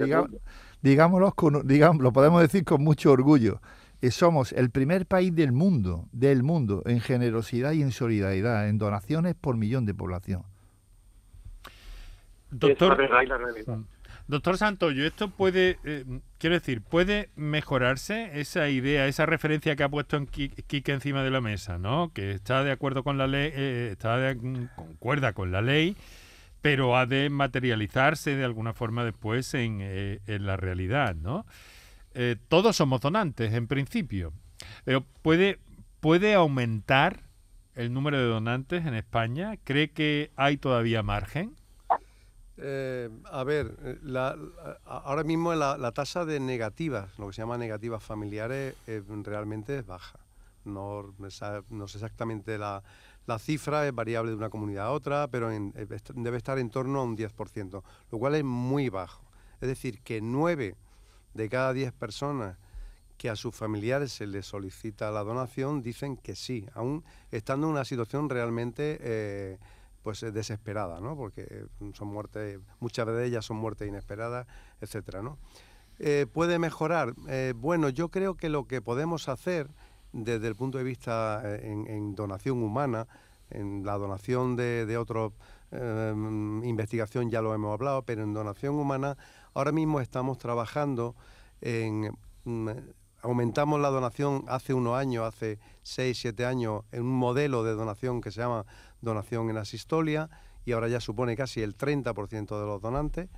S3: digámonos con, digamos, lo podemos decir con mucho orgullo. que somos el primer país del mundo, del mundo, en generosidad y en solidaridad, en donaciones por millón de población.
S1: Doctor, Doctor Santoyo, esto puede, eh, quiero decir, puede mejorarse esa idea, esa referencia que ha puesto en Qui- Quique encima de la mesa, ¿no? Que está de acuerdo con la ley, eh, está de, concuerda con la ley, pero ha de materializarse de alguna forma después en, eh, en la realidad, ¿no? Eh, todos somos donantes, en principio, pero puede, puede aumentar el número de donantes en España. ¿Cree que hay todavía margen?
S2: Eh, a ver, eh, ahora mismo la, tasa de negativas, lo que se llama negativas familiares, realmente es baja. No, no sé exactamente la, cifra, es variable de una comunidad a otra, pero eh, debe estar en torno a un 10%, lo cual es muy bajo. Es decir, que 9 de cada 10 personas que a sus familiares se les solicita la donación dicen que sí, aún estando en una situación realmente pues eh, desesperada, ¿no? Porque eh, son muertes, muchas de ellas son muertes inesperadas, etcétera, ¿no? Eh, ¿Puede mejorar? Eh, bueno, yo creo que lo que podemos hacer desde el punto de vista en, donación humana, en la donación de, de otros eh, investigación ya lo hemos hablado, pero en donación humana ahora mismo estamos trabajando en mm, aumentamos la donación hace unos años, hace 6, 7 años, en un modelo de donación que se llama donación en asistolia y ahora ya supone casi el 30% de los donantes.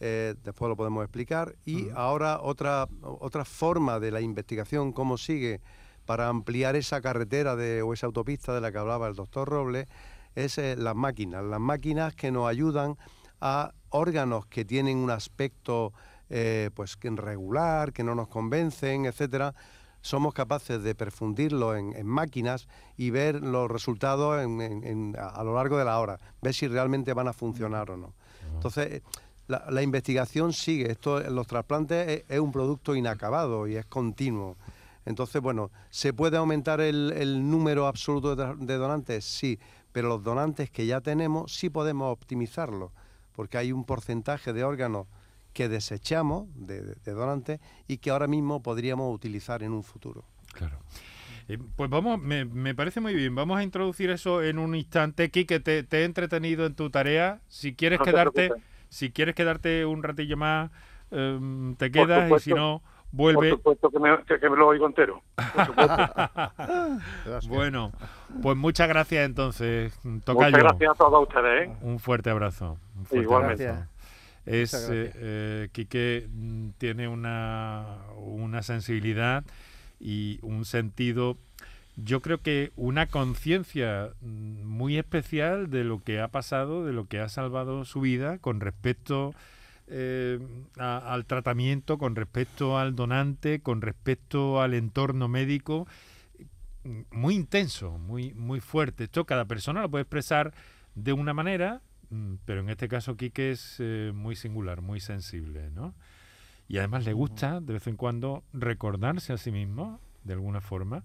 S2: Eh, después lo podemos explicar. Y ahora otra, otra forma de la investigación, cómo sigue para ampliar esa carretera de, o esa autopista de la que hablaba el doctor Robles, es eh, las máquinas. Las máquinas que nos ayudan a órganos que tienen un aspecto eh, pues regular, que no nos convencen, etcétera, somos capaces de perfundirlo en, en máquinas y ver los resultados en- a, a lo largo de la hora, ver si realmente van a funcionar o no. Entonces, eh, la, la investigación sigue. Esto, los trasplantes es, es un producto inacabado y es continuo. Entonces, bueno, ¿se puede aumentar el, el número absoluto de, de donantes? Sí, pero los donantes que ya tenemos sí podemos optimizarlos, porque hay un porcentaje de órganos que desechamos de, de- donantes y que ahora mismo podríamos utilizar en un futuro.
S1: Claro. Eh, Pues vamos, me, me parece muy bien. Vamos a introducir eso en un instante. Quique, te, te he entretenido en tu tarea. Si quieres
S11: No
S1: quedarte,
S11: preocupes.
S1: si quieres quedarte un ratillo más, em, te quedas y si no, vuelve.
S11: Por supuesto que me, que- que me lo oigo entero. Por supuesto.
S1: bueno, pues muchas gracias entonces,
S11: Muchas
S1: Tocayo.
S11: gracias a todos ustedes. ¿eh?
S1: Un fuerte abrazo. un fuerte
S11: Igualmente.
S1: abrazo. Es, eh, eh, Quique mm, tiene una, una sensibilidad y un sentido, yo creo que una conciencia mm, muy especial de lo que ha pasado, de lo que ha salvado su vida con respecto eh, a- al tratamiento, con respecto al donante, con respecto al entorno médico muy intenso, muy, muy fuerte. Esto cada persona lo puede expresar de una manera, mm, pero en este caso Quique es eh, muy singular, muy sensible, ¿no? Y además le gusta de vez en cuando recordarse a sí mismo, de alguna forma,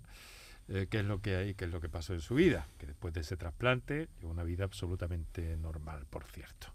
S1: eh, qué es lo que hay, qué es lo que pasó en su vida, que después de ese trasplante, una vida absolutamente normal, por cierto.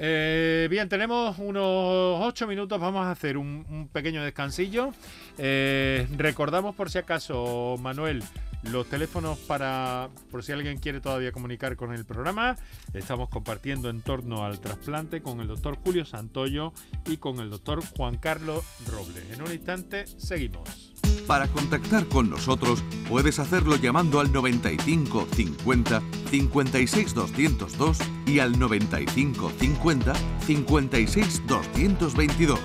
S1: Eh, bien, tenemos unos ocho minutos, vamos a hacer un, pequeño descansillo. Eh, recordamos por si acaso, Manuel, los teléfonos para, por si alguien quiere todavía comunicar con el programa. Estamos compartiendo en torno al trasplante con el doctor Julio Santoyo y con el doctor Juan Carlos Roble. En un instante, seguimos.
S5: Para contactar con nosotros puedes hacerlo llamando al 95 50 56 202 y al 95 50 56 222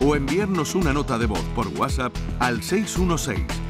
S5: o enviarnos una nota de voz por WhatsApp al 616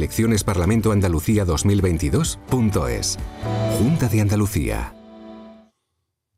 S12: eleccionesparlamentoandalucía2022.es. Junta de Andalucía.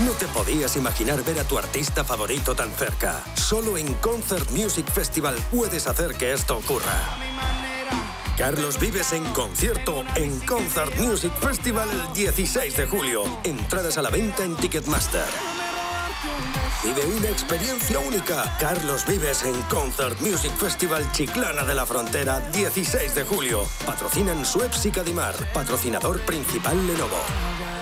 S13: No te podías imaginar ver a tu artista favorito tan cerca. Solo en Concert Music Festival puedes hacer que esto ocurra. Carlos Vives en concierto en Concert Music Festival el 16 de julio. Entradas a la venta en Ticketmaster. Vive una experiencia única. Carlos Vives en Concert Music Festival Chiclana de la Frontera, 16 de julio. Patrocinan Suez y Cadimar. Patrocinador principal Lenovo.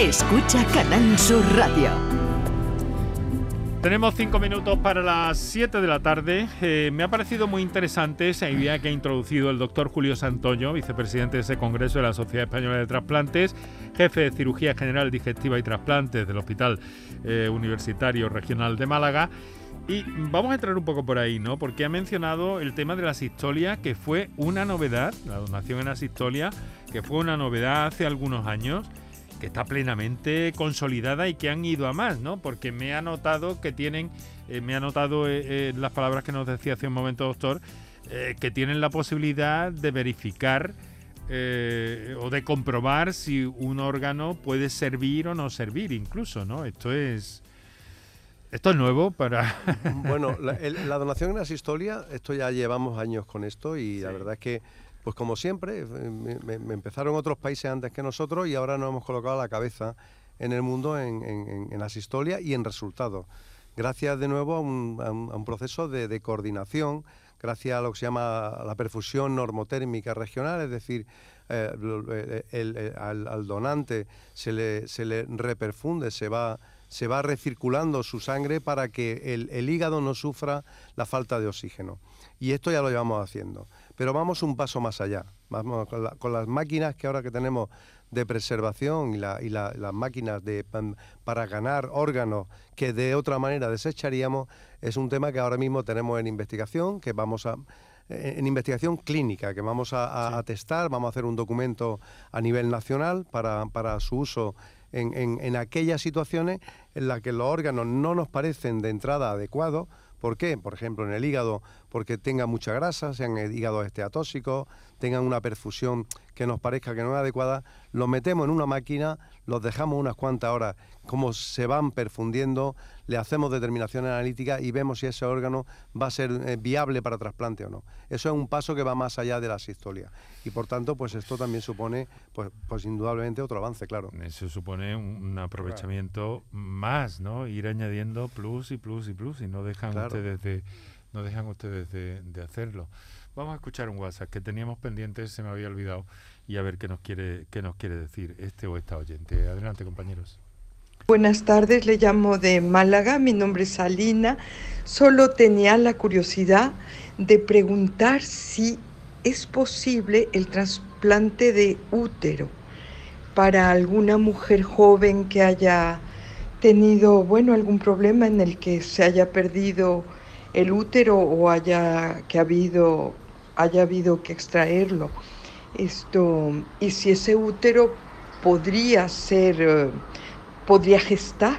S6: Escucha Canal Sur Radio.
S1: Tenemos cinco minutos para las 7 de la tarde. Eh, me ha parecido muy interesante esa idea que ha introducido el doctor Julio Santoño, vicepresidente de ese Congreso de la Sociedad Española de Trasplantes, jefe de Cirugía General Digestiva y Trasplantes del Hospital eh, Universitario Regional de Málaga. Y vamos a entrar un poco por ahí, ¿no? Porque ha mencionado el tema de la asistolia, que fue una novedad, la donación en asistolia, que fue una novedad hace algunos años que está plenamente consolidada y que han ido a más, ¿no? Porque me ha notado que tienen, eh, me ha notado eh, eh, las palabras que nos decía hace un momento, doctor, que tienen la posibilidad de verificar o de comprobar si un órgano puede servir o no servir, incluso, ¿no? Esto es. Esto es nuevo para.
S2: bueno, la, donación en asistolia, esto ya llevamos años con esto y la verdad es que pues como siempre, eh, me, empezaron otros países antes que nosotros y ahora nos hemos colocado la cabeza en el mundo en, asistolia y en resultados. Gracias de nuevo a un, proceso de, coordinación, gracias a lo que se llama la perfusión normotérmica regional, es decir, eh, eh, al, donante se le, se le reperfunde, se va, se va recirculando su sangre para que el, el hígado no sufra la falta de oxígeno. Y esto ya lo llevamos haciendo. Pero vamos un paso más allá. Vamos con, las máquinas que ahora que tenemos de preservación y, las máquinas de, para ganar órganos que de otra manera desecharíamos, es un tema que ahora mismo tenemos en investigación, que vamos a en investigación clínica que vamos a, testar, vamos a hacer un documento a nivel nacional para, su uso en, en, aquellas situaciones en las que los órganos no nos parecen de entrada adecuados ¿Por qué? Por ejemplo, en el hígado, porque tenga mucha grasa, sean el hígado esteatóxico, tengan una perfusión que nos parezca que no es adecuada, los metemos en una máquina, los dejamos unas cuantas horas, como se van perfundiendo, le hacemos determinación analítica y vemos si ese órgano va a ser eh, viable para trasplante o no. Eso es un paso que va más allá de la sistolia. Y por tanto, pues esto también supone, pues, pues indudablemente otro avance, claro.
S1: Eso supone un, aprovechamiento más, ¿no? Ir añadiendo plus y plus y plus y no dejan ustedes de no dejan ustedes de, hacerlo. Vamos a escuchar un WhatsApp que teníamos pendiente, se me había olvidado, y a ver qué nos quiere, qué nos quiere decir este o esta oyente. Adelante, compañeros.
S14: Buenas tardes, le llamo de Málaga, mi nombre es Alina. Solo tenía la curiosidad de preguntar si es posible el trasplante de útero para alguna mujer joven que haya tenido, bueno, algún problema en el que se haya perdido el útero o haya que ha habido haya habido que extraerlo. Esto, y si ese útero podría ser, eh, podría gestar.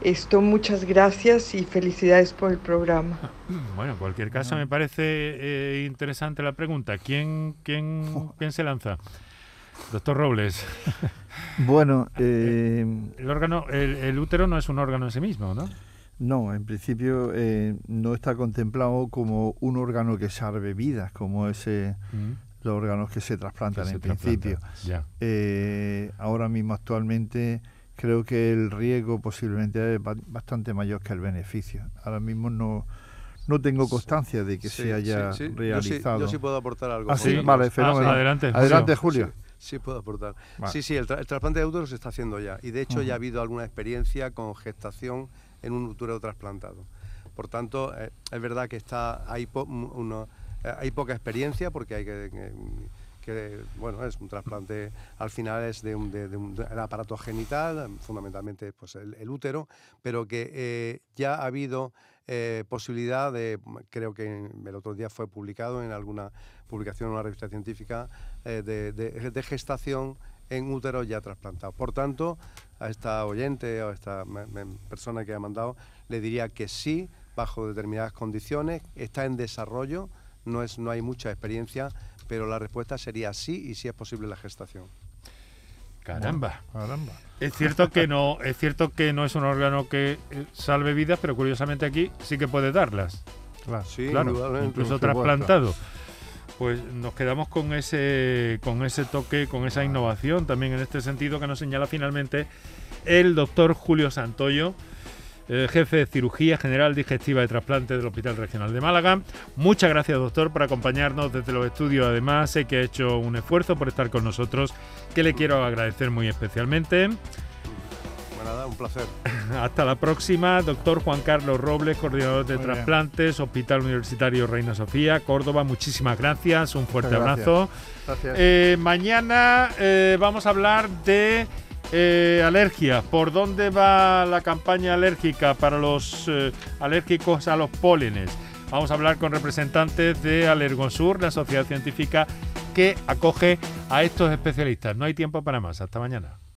S14: Esto, muchas gracias y felicidades por el programa.
S1: Bueno, en cualquier caso me parece eh, interesante la pregunta. ¿Quién, quién, quién se lanza? Doctor Robles.
S3: Bueno,
S1: eh, el órgano, el útero no es un órgano en sí mismo, ¿no?
S3: No, en principio eh, no está contemplado como un órgano que salve vidas, como ese mm. los órganos que se trasplantan en principio. Eh, ahora mismo actualmente creo que el riesgo posiblemente es bastante mayor que el beneficio. Ahora mismo no no tengo constancia de que se haya realizado.
S2: Yo sí, puedo aportar algo.
S3: Ah, vale, fenómeno.
S1: adelante,
S3: adelante, Julio.
S2: Sí, puedo aportar. Sí, sí, el, trasplante de útero se está haciendo ya. Y de hecho ya ha habido alguna experiencia con gestación en un útero trasplantado. Por tanto, eh, es verdad que está hay, eh, hay poca experiencia porque hay que, bueno, es un trasplante, al final es de un, aparato genital, fundamentalmente pues el, útero, pero que eh, ya ha habido posibilidad de, creo que el otro día fue publicado en alguna publicación en una revista científica, de, gestación en útero ya trasplantado. Por tanto, a esta oyente o a esta persona que ha mandado, le diría que sí, bajo determinadas condiciones, está en desarrollo, no, es, no hay mucha experiencia, pero la respuesta sería sí y sí es posible la gestación.
S1: Caramba, caramba. Es cierto que no, es cierto que no es un órgano que eh, salve vidas, pero curiosamente aquí sí que puede darlas.
S2: Claro, sí, claro
S1: incluso trasplantado pues nos quedamos con ese, con ese toque, con esa innovación también en este sentido que nos señala finalmente el doctor Julio Santoyo, eh, jefe de cirugía general digestiva y trasplante del Hospital Regional de Málaga. Muchas gracias, doctor, por acompañarnos desde los estudios. Además, sé que ha hecho un esfuerzo por estar con nosotros, que le quiero agradecer muy especialmente
S2: un placer.
S1: Hasta la próxima, doctor Juan Carlos Robles, coordinador de trasplantes, Hospital Universitario Reina Sofía, Córdoba. Muchísimas gracias, un fuerte abrazo. Eh, mañana eh, vamos a hablar de eh, alergia. ¿Por dónde va la campaña alérgica para los alérgicos a los pólenes? Vamos a hablar con representantes de Alergosur, la sociedad científica que acoge a estos especialistas. No hay tiempo para más. Hasta mañana.